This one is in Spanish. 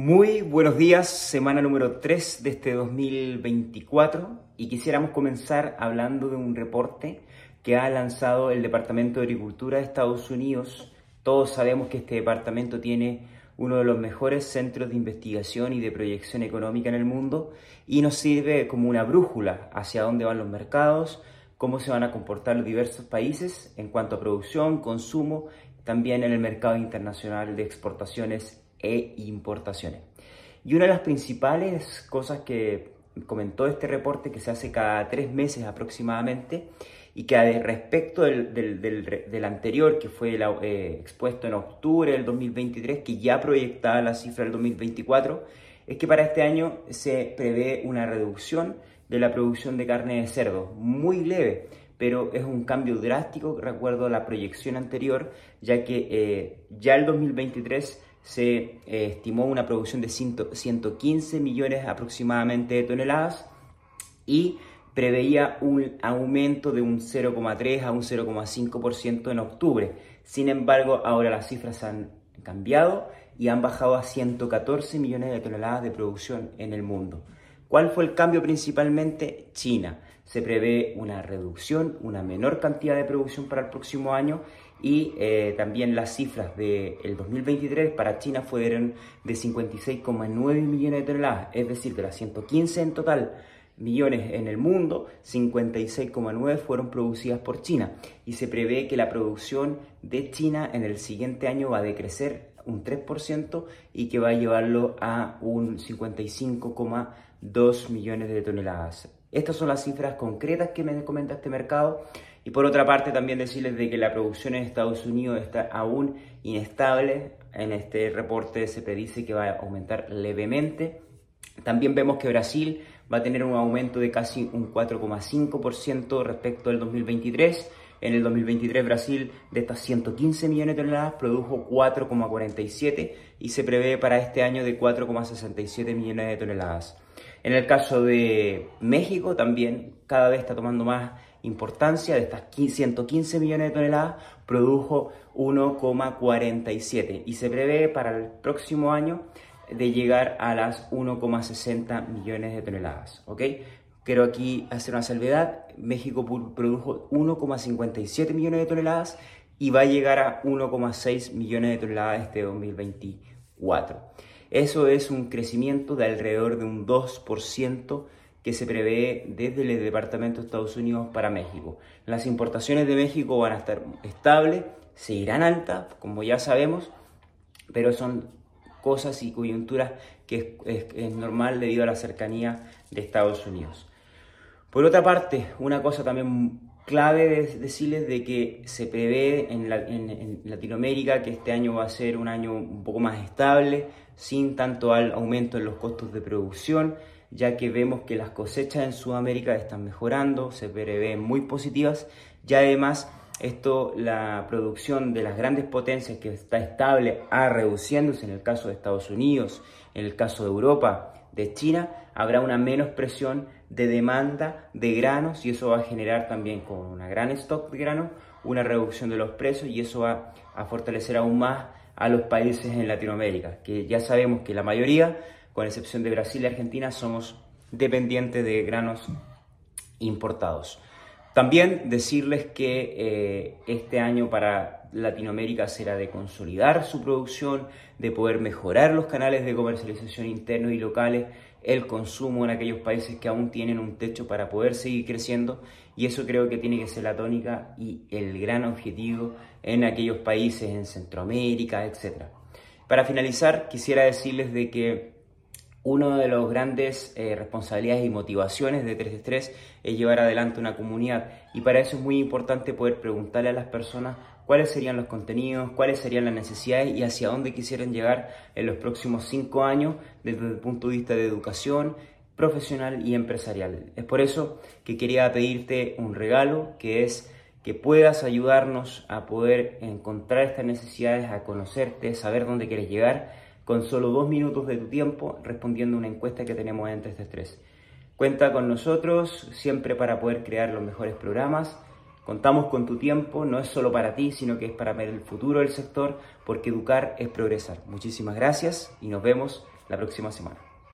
Muy buenos días, semana número 3 de este 2024 y quisiéramos comenzar hablando de un reporte que ha lanzado el Departamento de Agricultura de Estados Unidos. Todos sabemos que este departamento tiene uno de los mejores centros de investigación y de proyección económica en el mundo y nos sirve como una brújula hacia dónde van los mercados, cómo se van a comportar los diversos países en cuanto a producción, consumo, también en el mercado internacional de exportaciones e importaciones. Y una de las principales cosas que comentó este reporte, que se hace cada tres meses aproximadamente, y que respecto del, del, anterior, que fue eh, expuesto en octubre del 2023, que ya proyectaba la cifra del 2024, es que para este año se prevé una reducción de la producción de carne de cerdo, muy leve, pero es un cambio drástico, recuerdo la proyección anterior, ya que eh, ya el 2023 se eh, estimó una producción de 115 millones aproximadamente de toneladas y preveía un aumento de un 0,3 a un 0,5% en octubre. Sin embargo, ahora las cifras han cambiado y han bajado a 114 millones de toneladas de producción en el mundo. ¿Cuál fue el cambio principalmente? China. Se prevé una reducción, una menor cantidad de producción para el próximo año y eh, también las cifras del 2023 para China fueron de 56,9 millones de toneladas, es decir, de las 115 en total millones en el mundo, 56,9 fueron producidas por China y se prevé que la producción de China en el siguiente año va a decrecer un 3% y que va a llevarlo a un 55,2 millones de toneladas. Estas son las cifras concretas que me comenta este mercado y por otra parte también decirles de que la producción en Estados Unidos está aún inestable. En este reporte se predice que va a aumentar levemente. También vemos que Brasil va a tener un aumento de casi un 4,5% respecto al 2023. En el 2023 Brasil de estas 115 millones de toneladas produjo 4,47 y se prevé para este año de 4,67 millones de toneladas. En el caso de México también cada vez está tomando más importancia, de estas 115 millones de toneladas, produjo 1,47 y se prevé para el próximo año de llegar a las 1,60 millones de toneladas. ¿ok? Quiero aquí hacer una salvedad, México produjo 1,57 millones de toneladas y va a llegar a 1,6 millones de toneladas este 2024. Eso es un crecimiento de alrededor de un 2% que se prevé desde el Departamento de Estados Unidos para México. Las importaciones de México van a estar estables, seguirán altas, como ya sabemos, pero son cosas y coyunturas que es, normal debido a la cercanía de Estados Unidos. Por otra parte, una cosa también clave de decirles de que se prevé en, Latinoamérica que este año va a ser un año un poco más estable, sin tanto aumento en los costos de producción ya que vemos que las cosechas en Sudamérica están mejorando, se prevén muy positivas y además esto, la producción de las grandes potencias que está estable a reduciéndose en el caso de Estados Unidos, en el caso de Europa, de China, habrá una menos presión de demanda de granos y eso va a generar también con una gran stock de granos una reducción de los precios y eso va a fortalecer aún más a los países en Latinoamérica, que ya sabemos que la mayoría con excepción de Brasil y Argentina, somos dependientes de granos importados. También decirles que eh, este año para Latinoamérica será de consolidar su producción, de poder mejorar los canales de comercialización internos y locales, el consumo en aquellos países que aún tienen un techo para poder seguir creciendo y eso creo que tiene que ser la tónica y el gran objetivo en aquellos países en Centroamérica, etc. Para finalizar, quisiera decirles de que una de las grandes eh, responsabilidades y motivaciones de 3 es llevar adelante una comunidad y para eso es muy importante poder preguntarle a las personas cuáles serían los contenidos, cuáles serían las necesidades y hacia dónde quisieran llegar en los próximos cinco años desde el punto de vista de educación profesional y empresarial. Es por eso que quería pedirte un regalo que es que puedas ayudarnos a poder encontrar estas necesidades, a conocerte, saber dónde quieres llegar con solo dos minutos de tu tiempo respondiendo una encuesta que tenemos en este estrés. Cuenta con nosotros siempre para poder crear los mejores programas. Contamos con tu tiempo, no es solo para ti, sino que es para ver el futuro del sector, porque educar es progresar. Muchísimas gracias y nos vemos la próxima semana.